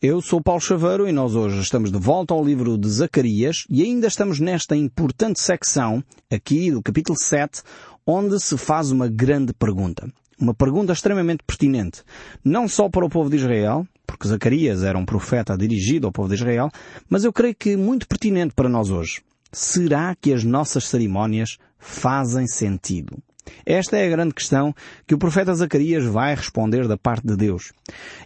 Eu sou Paulo Chaveiro e nós hoje estamos de volta ao livro de Zacarias e ainda estamos nesta importante secção, aqui do capítulo 7, onde se faz uma grande pergunta. Uma pergunta extremamente pertinente, não só para o povo de Israel, porque Zacarias era um profeta dirigido ao povo de Israel, mas eu creio que muito pertinente para nós hoje. Será que as nossas cerimónias fazem sentido? Esta é a grande questão que o profeta Zacarias vai responder da parte de Deus.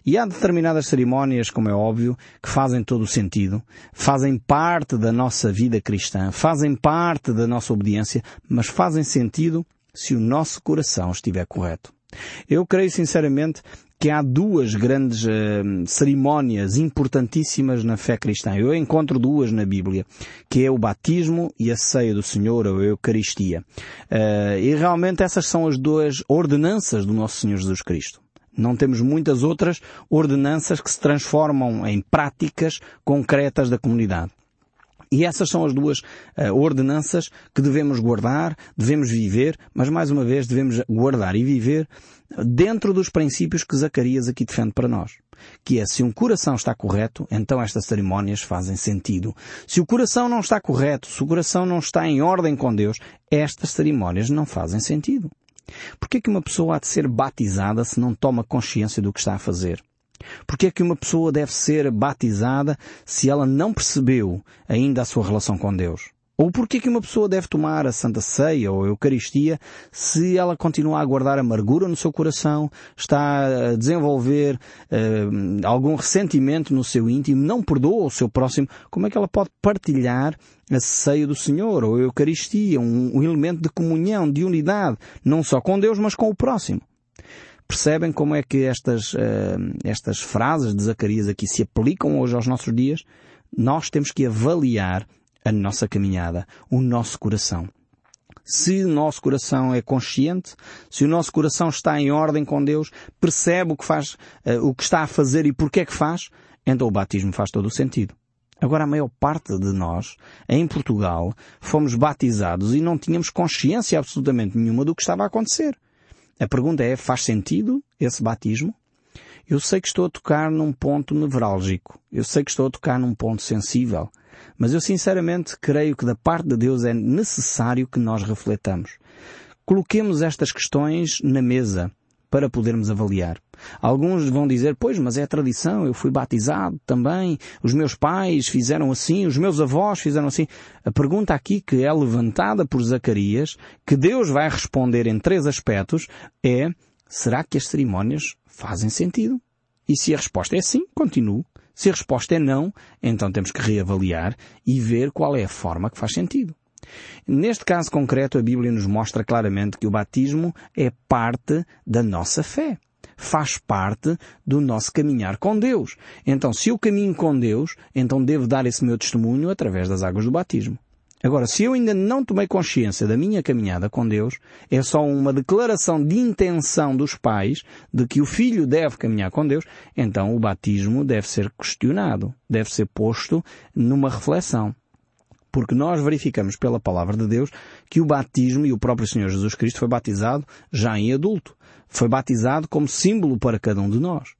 E há determinadas cerimónias, como é óbvio, que fazem todo o sentido, fazem parte da nossa vida cristã, fazem parte da nossa obediência, mas fazem sentido se o nosso coração estiver correto. Eu creio sinceramente que há duas grandes uh, cerimónias importantíssimas na fé cristã. Eu encontro duas na Bíblia, que é o batismo e a ceia do Senhor, ou a Eucaristia. Uh, e realmente essas são as duas ordenanças do nosso Senhor Jesus Cristo. Não temos muitas outras ordenanças que se transformam em práticas concretas da comunidade. E essas são as duas uh, ordenanças que devemos guardar, devemos viver, mas mais uma vez devemos guardar e viver dentro dos princípios que Zacarias aqui defende para nós. Que é, se um coração está correto, então estas cerimónias fazem sentido. Se o coração não está correto, se o coração não está em ordem com Deus, estas cerimónias não fazem sentido. Por que é que uma pessoa há de ser batizada se não toma consciência do que está a fazer? Porque é que uma pessoa deve ser batizada se ela não percebeu ainda a sua relação com Deus? Ou porquê que uma pessoa deve tomar a Santa Ceia ou a Eucaristia se ela continua a guardar amargura no seu coração, está a desenvolver uh, algum ressentimento no seu íntimo, não perdoa o seu próximo, como é que ela pode partilhar a ceia do Senhor ou a Eucaristia, um, um elemento de comunhão, de unidade, não só com Deus, mas com o próximo? Percebem como é que estas, uh, estas frases de Zacarias aqui se aplicam hoje aos nossos dias? Nós temos que avaliar a nossa caminhada, o nosso coração. Se o nosso coração é consciente, se o nosso coração está em ordem com Deus, percebe o que faz, uh, o que está a fazer e porquê é que faz, então o batismo faz todo o sentido. Agora a maior parte de nós, em Portugal, fomos batizados e não tínhamos consciência absolutamente nenhuma do que estava a acontecer. A pergunta é, faz sentido esse batismo? Eu sei que estou a tocar num ponto nevrálgico. Eu sei que estou a tocar num ponto sensível. Mas eu sinceramente creio que da parte de Deus é necessário que nós refletamos. Coloquemos estas questões na mesa para podermos avaliar. Alguns vão dizer, pois, mas é tradição, eu fui batizado também, os meus pais fizeram assim, os meus avós fizeram assim. A pergunta aqui que é levantada por Zacarias, que Deus vai responder em três aspectos, é, será que as cerimónias fazem sentido? E se a resposta é sim, continuo. Se a resposta é não, então temos que reavaliar e ver qual é a forma que faz sentido. Neste caso concreto, a Bíblia nos mostra claramente que o batismo é parte da nossa fé. Faz parte do nosso caminhar com Deus. Então, se eu caminho com Deus, então devo dar esse meu testemunho através das águas do batismo. Agora, se eu ainda não tomei consciência da minha caminhada com Deus, é só uma declaração de intenção dos pais de que o filho deve caminhar com Deus, então o batismo deve ser questionado, deve ser posto numa reflexão. Porque nós verificamos pela palavra de Deus que o batismo e o próprio Senhor Jesus Cristo foi batizado já em adulto. Foi batizado como símbolo para cada um de nós.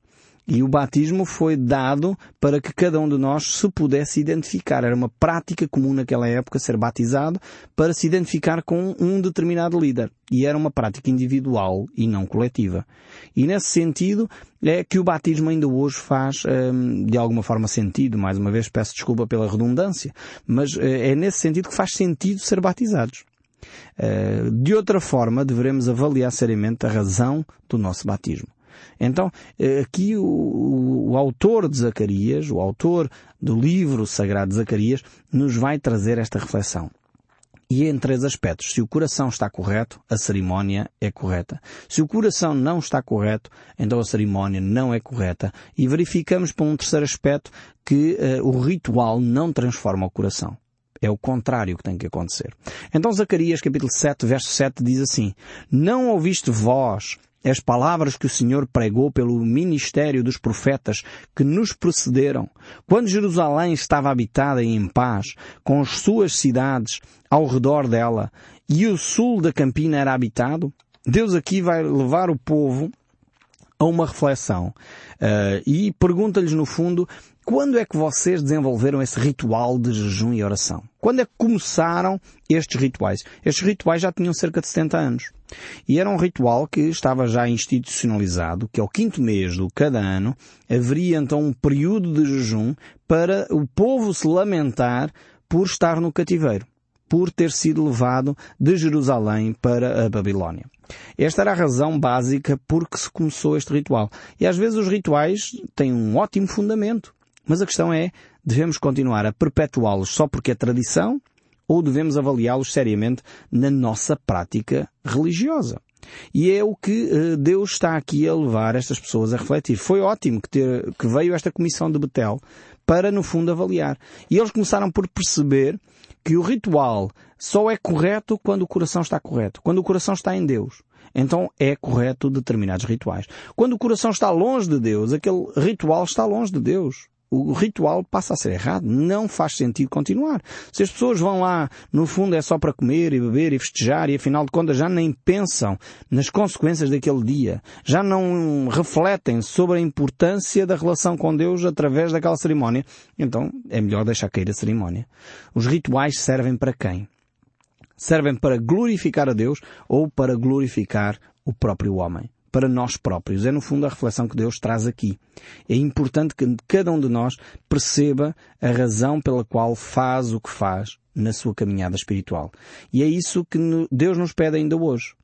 E o batismo foi dado para que cada um de nós se pudesse identificar. Era uma prática comum naquela época ser batizado para se identificar com um determinado líder. E era uma prática individual e não coletiva. E nesse sentido é que o batismo ainda hoje faz hum, de alguma forma sentido. Mais uma vez peço desculpa pela redundância, mas eh, é nesse sentido que faz sentido ser batizados. Eh, de outra forma, devemos avaliar seriamente a razão do nosso batismo. Então, eh, aqui o, o, autor de Zacarias, o autor do livro sagrado de Zacarias, nos vai trazer esta reflexão. E em três aspectos. Se o coração está correto, a cerimónia é correta. Se o coração não está correto, então a cerimónia não é correta. E verificamos por um terceiro aspecto que uh, o ritual não transforma o coração. É o contrário que tem que acontecer. Então Zacarias capítulo 7, verso 7 diz assim, Não ouviste vós as palavras que o Senhor pregou pelo ministério dos profetas que nos precederam, quando Jerusalém estava habitada e em paz, com as suas cidades ao redor dela, e o sul da campina era habitado, Deus aqui vai levar o povo a uma reflexão. Uh, e pergunta-lhes no fundo quando é que vocês desenvolveram esse ritual de jejum e oração? Quando é que começaram estes rituais? Estes rituais já tinham cerca de 70 anos. E era um ritual que estava já institucionalizado, que ao quinto mês do cada ano haveria então um período de jejum para o povo se lamentar por estar no cativeiro, por ter sido levado de Jerusalém para a Babilónia. Esta era a razão básica por que se começou este ritual. E às vezes os rituais têm um ótimo fundamento. Mas a questão é, devemos continuar a perpetuá-los só porque é tradição ou devemos avaliá-los seriamente na nossa prática religiosa? E é o que uh, Deus está aqui a levar estas pessoas a refletir. Foi ótimo que, ter, que veio esta comissão de Betel para, no fundo, avaliar. E eles começaram por perceber que o ritual só é correto quando o coração está correto, quando o coração está em Deus. Então é correto determinados rituais. Quando o coração está longe de Deus, aquele ritual está longe de Deus o ritual passa a ser errado. Não faz sentido continuar. Se as pessoas vão lá, no fundo é só para comer e beber e festejar e afinal de contas já nem pensam nas consequências daquele dia. Já não refletem sobre a importância da relação com Deus através daquela cerimónia. Então é melhor deixar cair a cerimónia. Os rituais servem para quem? Servem para glorificar a Deus ou para glorificar o próprio homem para nós próprios. É no fundo a reflexão que Deus traz aqui. É importante que cada um de nós perceba a razão pela qual faz o que faz na sua caminhada espiritual. E é isso que Deus nos pede ainda hoje.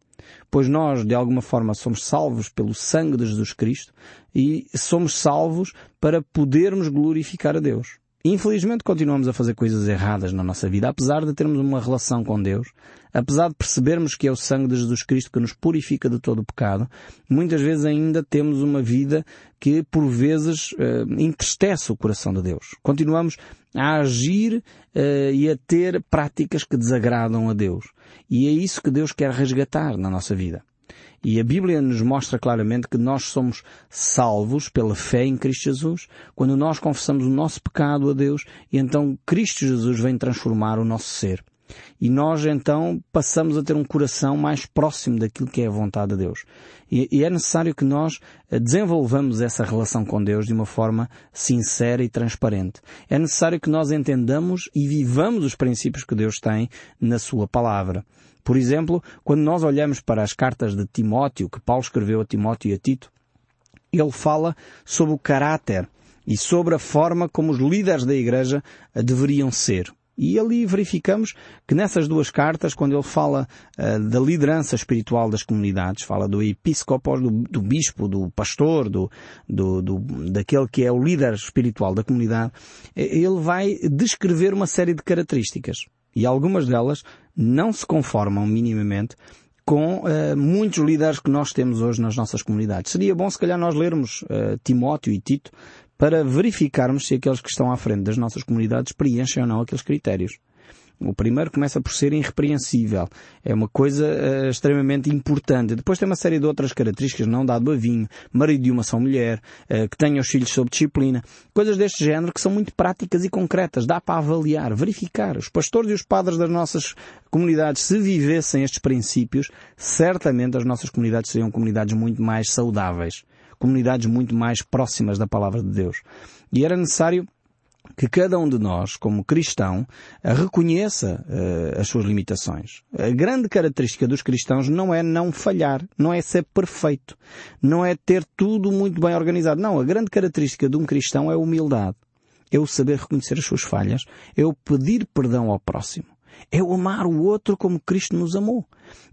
Pois nós, de alguma forma, somos salvos pelo sangue de Jesus Cristo e somos salvos para podermos glorificar a Deus. Infelizmente continuamos a fazer coisas erradas na nossa vida, apesar de termos uma relação com Deus, apesar de percebermos que é o sangue de Jesus Cristo que nos purifica de todo o pecado, muitas vezes ainda temos uma vida que por vezes uh, entristece o coração de Deus. Continuamos a agir uh, e a ter práticas que desagradam a Deus. E é isso que Deus quer resgatar na nossa vida. E a Bíblia nos mostra claramente que nós somos salvos pela fé em Cristo Jesus, quando nós confessamos o nosso pecado a Deus e então Cristo Jesus vem transformar o nosso ser. E nós então passamos a ter um coração mais próximo daquilo que é a vontade de Deus. E, e, é necessário que nós eh, desenvolvamos essa relação com Deus de uma forma sincera e transparente. É necessário que nós entendamos e vivamos os princípios que Deus tem na Sua palavra. Por exemplo, quando nós olhamos para as cartas de Timóteo, que Paulo escreveu a Timóteo e a Tito, ele fala sobre o caráter e sobre a forma como os líderes da igreja deveriam ser. E ali verificamos que nessas duas cartas, quando ele fala uh, da liderança espiritual das comunidades, fala do episcopos, do, do bispo, do pastor, do, do, do, daquele que é o líder espiritual da comunidade, ele vai descrever uma série de características. E algumas delas não se conformam minimamente com uh, muitos líderes que nós temos hoje nas nossas comunidades. Seria bom se calhar nós lermos uh, Timóteo e Tito para verificarmos se aqueles que estão à frente das nossas comunidades preenchem ou não aqueles critérios. O primeiro começa por ser irrepreensível. É uma coisa uh, extremamente importante. Depois tem uma série de outras características, não dado a vinho, marido de uma só mulher, uh, que tenha os filhos sob disciplina. Coisas deste género que são muito práticas e concretas. Dá para avaliar, verificar. Os pastores e os padres das nossas comunidades, se vivessem estes princípios, certamente as nossas comunidades seriam comunidades muito mais saudáveis. Comunidades muito mais próximas da palavra de Deus. E era necessário que cada um de nós, como cristão, reconheça uh, as suas limitações. A grande característica dos cristãos não é não falhar, não é ser perfeito, não é ter tudo muito bem organizado. Não, a grande característica de um cristão é a humildade. É o saber reconhecer as suas falhas, é o pedir perdão ao próximo. É o amar o outro como Cristo nos amou.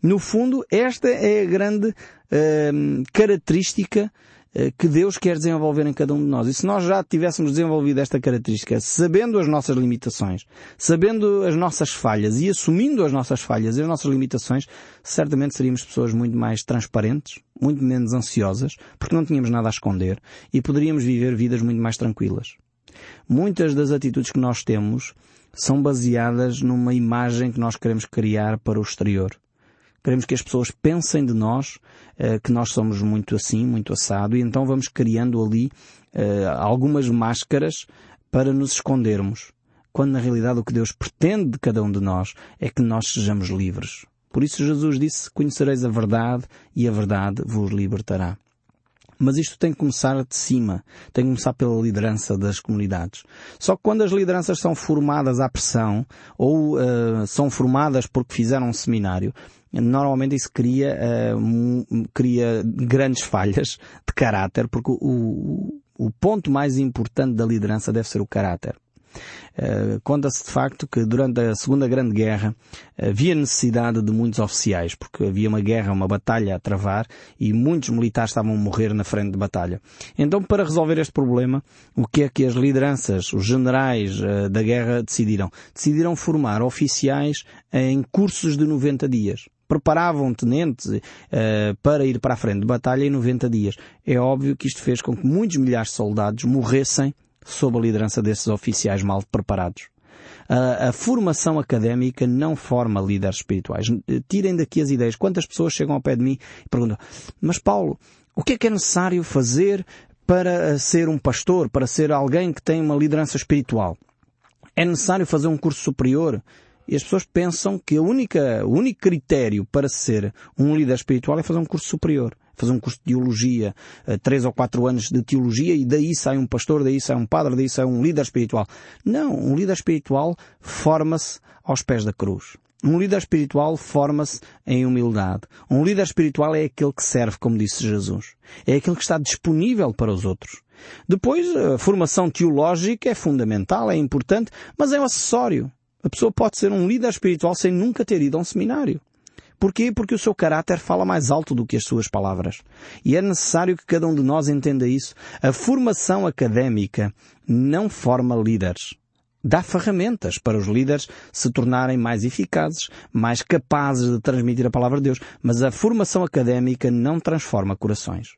No fundo, esta é a grande uh, característica eh, que Deus quer desenvolver em cada um de nós. E se nós já tivéssemos desenvolvido esta característica, sabendo as nossas limitações, sabendo as nossas falhas e assumindo as nossas falhas e as nossas limitações, certamente seríamos pessoas muito mais transparentes, muito menos ansiosas, porque não tínhamos nada a esconder e poderíamos viver vidas muito mais tranquilas. Muitas das atitudes que nós temos são baseadas numa imagem que nós queremos criar para o exterior. Queremos que as pessoas pensem de nós uh, que nós somos muito assim, muito assado, e então vamos criando ali uh, algumas máscaras para nos escondermos. Quando na realidade o que Deus pretende de cada um de nós é que nós sejamos livres. Por isso Jesus disse, conhecereis a verdade e a verdade vos libertará. Mas isto tem que começar de cima, tem que começar pela liderança das comunidades. Só que quando as lideranças são formadas à pressão ou uh, são formadas porque fizeram um seminário, normalmente isso cria, uh, cria grandes falhas de caráter, porque o, o, o ponto mais importante da liderança deve ser o caráter. Uh, Conta-se de facto que durante a Segunda Grande Guerra havia necessidade de muitos oficiais, porque havia uma guerra, uma batalha a travar e muitos militares estavam a morrer na frente de batalha. Então, para resolver este problema, o que é que as lideranças, os generais uh, da guerra decidiram? Decidiram formar oficiais em cursos de 90 dias preparavam tenentes uh, para ir para a frente de batalha em 90 dias. É óbvio que isto fez com que muitos milhares de soldados morressem sob a liderança desses oficiais mal preparados. A, a, formação académica não forma líderes espirituais. Tirem daqui as ideias. Quantas pessoas chegam ao pé de mim e perguntam, mas Paulo, o que é que é necessário fazer para ser um pastor, para ser alguém que tem uma liderança espiritual? É necessário fazer um curso superior? E as pessoas pensam que a única, o único critério para ser um líder espiritual é fazer um curso superior fazer um curso de teologia, eh, três ou quatro anos de teologia e daí sai um pastor, daí sai um padre, daí sai um líder espiritual. Não, um líder espiritual forma-se aos pés da cruz. Um líder espiritual forma-se em humildade. Um líder espiritual é aquele que serve, como disse Jesus. É aquele que está disponível para os outros. Depois, a formação teológica é fundamental, é importante, mas é um acessório. A pessoa pode ser um líder espiritual sem nunca ter ido a um seminário. Porquê? Porque o seu caráter fala mais alto do que as suas palavras. E é necessário que cada um de nós entenda isso. A formação académica não forma líderes. Dá ferramentas para os líderes se tornarem mais eficazes, mais capazes de transmitir a palavra de Deus, mas a formação académica não transforma corações.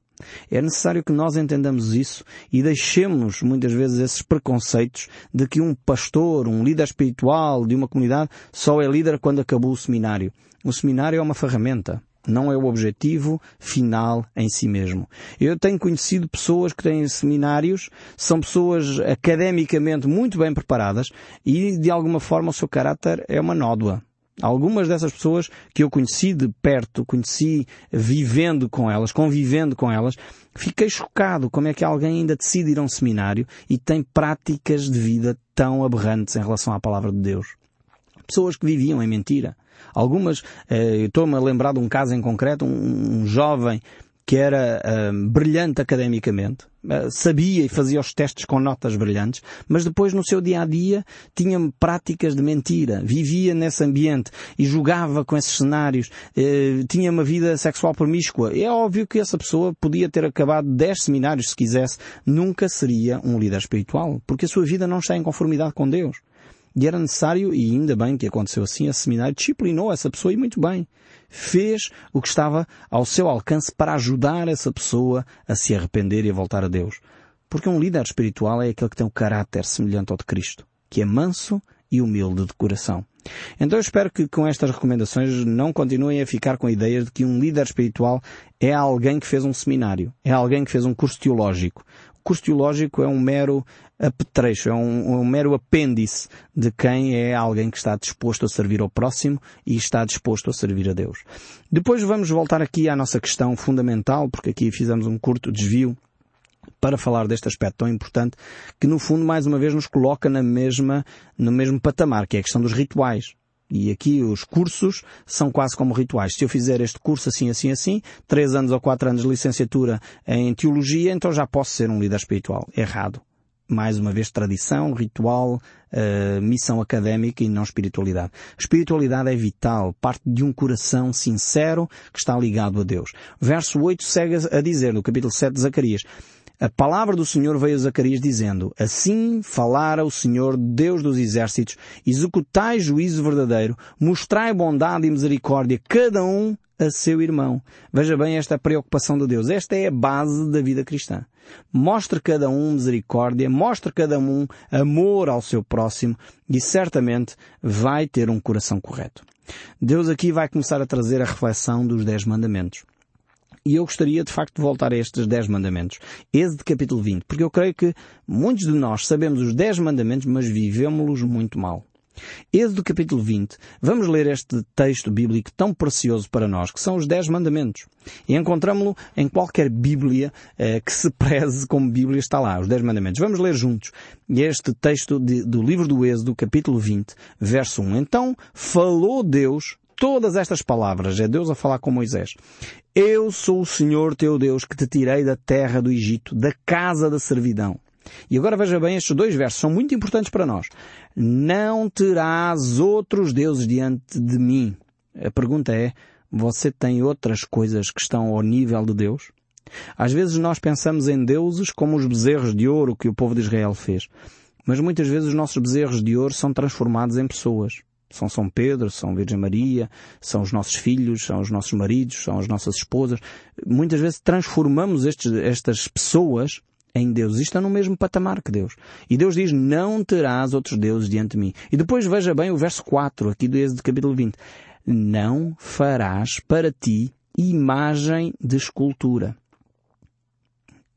É necessário que nós entendamos isso e deixemos muitas vezes esses preconceitos de que um pastor, um líder espiritual de uma comunidade só é líder quando acabou o seminário. O seminário é uma ferramenta, não é o objetivo final em si mesmo. Eu tenho conhecido pessoas que têm seminários, são pessoas academicamente muito bem preparadas e de alguma forma o seu caráter é uma nódoa. Algumas dessas pessoas que eu conheci de perto, conheci vivendo com elas, convivendo com elas, fiquei chocado como é que alguém ainda decide ir a um seminário e tem práticas de vida tão aberrantes em relação à palavra de Deus. Pessoas que viviam em mentira. Algumas, eh, estou-me a lembrar de um caso em concreto, um jovem que era brilhante academicamente, uh, sabia e fazia os testes com notas brilhantes, mas depois no seu dia a dia tinha práticas de mentira, vivia nesse ambiente e jogava com esses cenários, uh, tinha uma vida sexual promíscua. É óbvio que essa pessoa podia ter acabado 10 seminários se quisesse, nunca seria um líder espiritual, porque a sua vida não está em conformidade com Deus. E era necessário, e ainda bem que aconteceu assim, a seminário disciplinou essa pessoa e muito bem. Fez o que estava ao seu alcance para ajudar essa pessoa a se arrepender e a voltar a Deus. Porque um líder espiritual é aquele que tem um caráter semelhante ao de Cristo, que é manso e humilde de coração. Então eu espero que com estas recomendações não continuem a ficar com a ideia de que um líder espiritual é alguém que fez um seminário, é alguém que fez um curso teológico. O curso teológico é um mero apetrecho, é um, um mero apêndice de quem é alguém que está disposto a servir ao próximo e está disposto a servir a Deus. Depois vamos voltar aqui à nossa questão fundamental, porque aqui fizemos um curto desvio para falar deste aspecto tão importante que no fundo mais uma vez nos coloca na mesma, no mesmo patamar, que é a questão dos rituais. E aqui os cursos são quase como rituais. Se eu fizer este curso assim, assim, assim, três anos ou quatro anos de licenciatura em teologia, então já posso ser um líder espiritual. Errado mais uma vez, tradição, ritual, uh, missão académica e não espiritualidade. Espiritualidade é vital, parte de um coração sincero que está ligado a Deus. Verso 8 segue a dizer, no capítulo 7 de Zacarias, a palavra do Senhor veio a Zacarias dizendo, Assim falara o Senhor, Deus dos exércitos, executai juízo verdadeiro, mostrai bondade e misericórdia, cada um a seu irmão. Veja bem esta preocupação de Deus. Esta é a base da vida cristã. Mostre cada um misericórdia, mostre cada um amor ao seu próximo e certamente vai ter um coração correto. Deus aqui vai começar a trazer a reflexão dos Dez Mandamentos. E eu gostaria de facto de voltar a estes 10 mandamentos. Êxodo capítulo 20. Porque eu creio que muitos de nós sabemos os 10 mandamentos, mas vivemos-los muito mal. Êxodo capítulo 20, vamos ler este texto bíblico tão precioso para nós, que são os Dez Mandamentos. E encontramos-lo em qualquer Bíblia eh, que se preze como Bíblia está lá, os Dez Mandamentos. Vamos ler juntos este texto de, do livro do Êxodo, capítulo 20, verso 1. Então falou Deus todas estas palavras, é Deus a falar com Moisés. Eu sou o Senhor teu Deus que te tirei da terra do Egito, da casa da servidão. E agora veja bem, estes dois versos são muito importantes para nós. Não terás outros deuses diante de mim. A pergunta é, você tem outras coisas que estão ao nível de Deus? Às vezes nós pensamos em deuses como os bezerros de ouro que o povo de Israel fez. Mas muitas vezes os nossos bezerros de ouro são transformados em pessoas. São São Pedro, são Virgem Maria, são os nossos filhos, são os nossos maridos, são as nossas esposas. Muitas vezes transformamos estes, estas pessoas em Deus. Isto está no mesmo patamar que Deus. E Deus diz, não terás outros deuses diante de mim. E depois veja bem o verso 4, aqui do Êxodo capítulo 20. Não farás para ti imagem de escultura.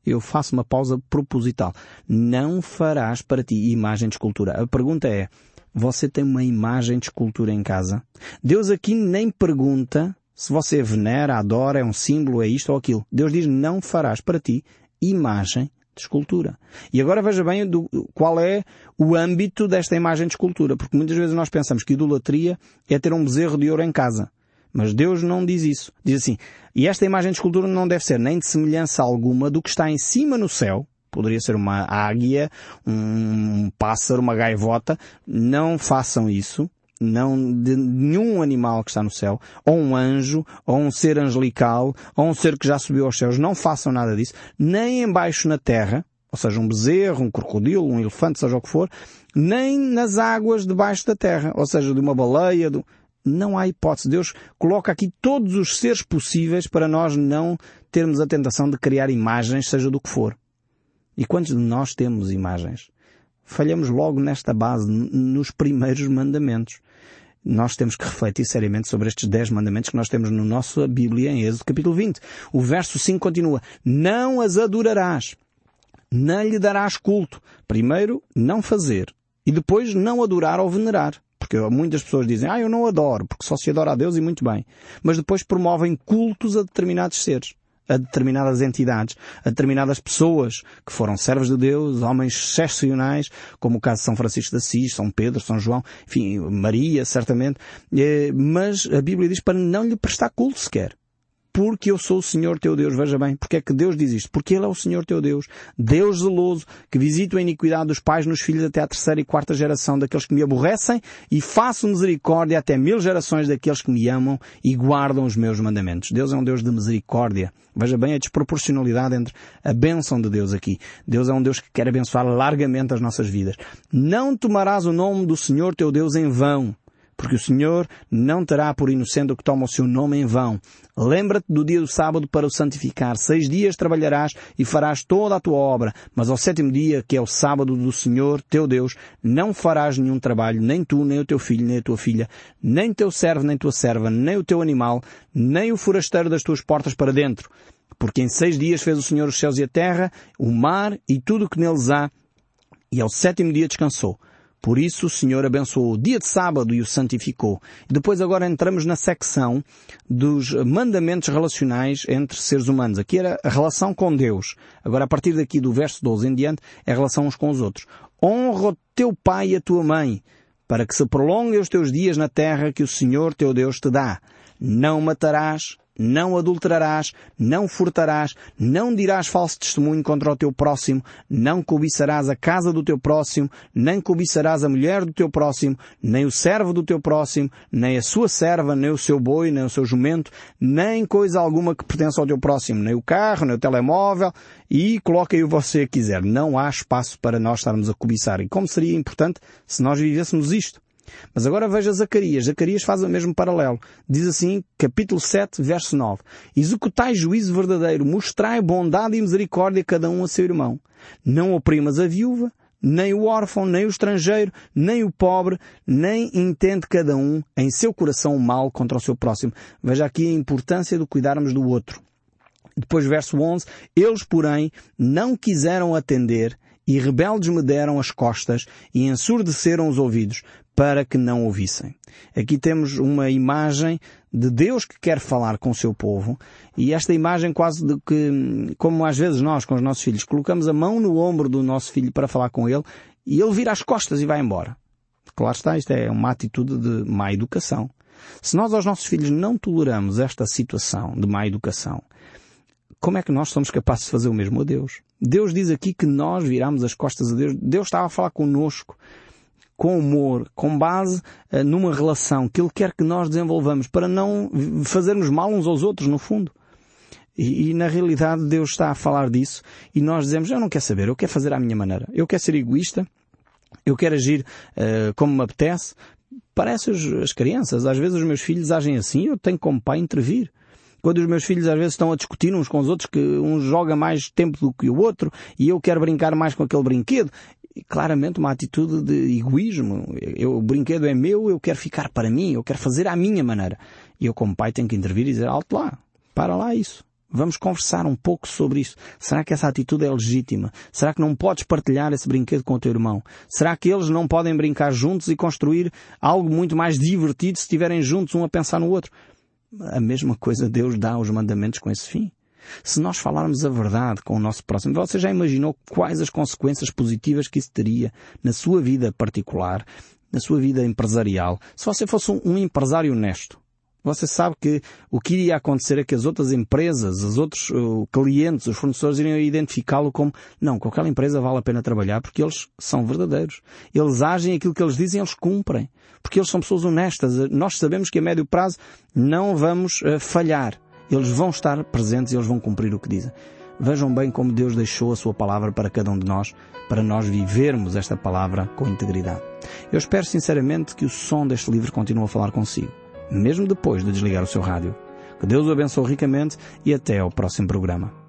Eu faço uma pausa proposital. Não farás para ti imagem de escultura. A pergunta é, você tem uma imagem de escultura em casa? Deus aqui nem pergunta se você venera, adora, é um símbolo, é isto ou aquilo. Deus diz, não farás para ti imagem de escultura. E agora veja bem do, qual é o âmbito desta imagem de escultura, porque muitas vezes nós pensamos que idolatria é ter um bezerro de ouro em casa. Mas Deus não diz isso. Diz assim, e esta imagem de escultura não deve ser nem de semelhança alguma do que está em cima no céu, poderia ser uma águia, um pássaro, uma gaivota. Não façam isso. Não de nenhum animal que está no céu, ou um anjo, ou um ser angelical, ou um ser que já subiu aos céus. Não façam nada disso. Nem embaixo na terra, ou seja, um bezerro, um crocodilo, um elefante, seja o que for, nem nas águas debaixo da terra, ou seja, de uma baleia, do... não há hipótese. Deus coloca aqui todos os seres possíveis para nós não termos a tentação de criar imagens, seja do que for. E quantos de nós temos imagens? Falhamos logo nesta base, nos primeiros mandamentos. Nós temos que refletir seriamente sobre estes dez mandamentos que nós temos no nossa Bíblia em Êxodo capítulo 20. O verso 5 continua, não as adorarás, não lhe darás culto. Primeiro, não fazer. E depois, não adorar ou venerar. Porque muitas pessoas dizem, ah, eu não adoro, porque só se adora a Deus e muito bem. Mas depois promovem cultos a determinados seres a determinadas entidades, a determinadas pessoas que foram servos de Deus, homens excepcionais, como o caso de São Francisco de Assis, São Pedro, São João, enfim, Maria, certamente, eh, mas a Bíblia diz para não lhe prestar culto sequer porque eu sou o Senhor teu Deus. Veja bem, porque é que Deus diz isto? Porque Ele é o Senhor teu Deus, Deus zeloso, que visita a iniquidade dos pais nos filhos até à terceira e quarta geração daqueles que me aborrecem e faço misericórdia até mil gerações daqueles que me amam e guardam os meus mandamentos. Deus é um Deus de misericórdia. Veja bem a desproporcionalidade entre a bênção de Deus aqui. Deus é um Deus que quer abençoar largamente as nossas vidas. Não tomarás o nome do Senhor teu Deus em vão porque o Senhor não terá por inocente o que toma o seu nome em vão. Lembra-te do dia do sábado para o santificar. Seis dias trabalharás e farás toda a tua obra, mas ao sétimo dia, que é o sábado do Senhor, teu Deus, não farás nenhum trabalho, nem tu, nem o teu filho, nem a tua filha, nem teu servo, nem tua serva, nem o teu animal, nem o forasteiro das tuas portas para dentro. Porque em seis dias fez o Senhor os céus e a terra, o mar e tudo o que neles há, e ao sétimo dia descansou. Por isso o Senhor abençoou o dia de sábado e o santificou. Depois agora entramos na secção dos mandamentos relacionais entre seres humanos. Aqui era a relação com Deus. Agora a partir daqui do verso 12 em diante é a relação uns com os outros. Honra o teu pai e a tua mãe, para que se prolonguem os teus dias na terra que o Senhor teu Deus te dá. Não matarás, não adulterarás, não furtarás, não dirás falso testemunho contra o teu próximo, não cobiçarás a casa do teu próximo, nem cobiçarás a mulher do teu próximo, nem o servo do teu próximo, nem a sua serva, nem o seu boi, nem o seu jumento, nem coisa alguma que pertença ao teu próximo, nem o carro, nem o telemóvel, e coloque aí o você quiser. Não há espaço para nós estarmos a cobiçar. E como seria importante se nós vivêssemos isto? Mas agora veja Zacarias. Zacarias faz o mesmo paralelo. Diz assim, capítulo 7, verso 9. Executai juízo verdadeiro, mostrai bondade e misericórdia a cada um a seu irmão. Não oprimas a viúva, nem o órfão, nem o estrangeiro, nem o pobre, nem entende cada um em seu coração o mal contra o seu próximo. Veja aqui a importância de cuidarmos do outro. Depois, verso 11. Eles, porém, não quiseram atender e rebeldes me deram as costas e ensurdeceram os ouvidos para que não ouvissem. Aqui temos uma imagem de Deus que quer falar com o seu povo e esta imagem quase de que, como às vezes nós com os nossos filhos, colocamos a mão no ombro do nosso filho para falar com ele e ele vira as costas e vai embora. Claro está, isto é uma atitude de má educação. Se nós aos nossos filhos não toleramos esta situação de má educação, como é que nós somos capazes de fazer o mesmo a Deus? Deus diz aqui que nós viramos as costas a Deus. Deus estava a falar connosco com humor, com base uh, numa relação que Ele quer que nós desenvolvamos para não fazermos mal uns aos outros, no fundo. E, e, na realidade Deus está a falar disso e nós dizemos, eu não quero saber, eu quero fazer à minha maneira. Eu quero ser egoísta, eu quero agir uh, como me apetece. Parece as, as crianças, às vezes os meus filhos agem assim, eu tenho como pai intervir quando os meus filhos às vezes estão a discutir uns com os outros que um joga mais tempo do que o outro e eu quero brincar mais com aquele brinquedo. Claramente uma atitude de egoísmo. Eu, o brinquedo é meu, eu quero ficar para mim, eu quero fazer à minha maneira. E eu como pai tenho que intervir e dizer, alto lá, para lá isso. Vamos conversar um pouco sobre isso. Será que essa atitude é legítima? Será que não podes partilhar esse brinquedo com o teu irmão? Será que eles não podem brincar juntos e construir algo muito mais divertido se estiverem juntos um a pensar no outro? a mesma coisa Deus dá aos mandamentos com esse fim. Se nós falarmos a verdade com o nosso próximo, você já imaginou quais as consequências positivas que isso teria na sua vida particular, na sua vida empresarial? Se você fosse um, empresário honesto, você sabe que o que iria acontecer é que as outras empresas, os outros clientes, os fornecedores iriam identificá-lo como, não, com aquela empresa vale a pena trabalhar porque eles são verdadeiros. Eles agem aquilo que eles dizem, eles cumprem. Porque eles são pessoas honestas. Nós sabemos que a médio prazo não vamos uh, falhar. Eles vão estar presentes e eles vão cumprir o que dizem. Vejam bem como Deus deixou a sua palavra para cada um de nós, para nós vivermos esta palavra com integridade. Eu espero sinceramente que o som deste livro continue a falar consigo mesmo depois de desligar o seu rádio. Que Deus o abençoe ricamente e até ao próximo programa.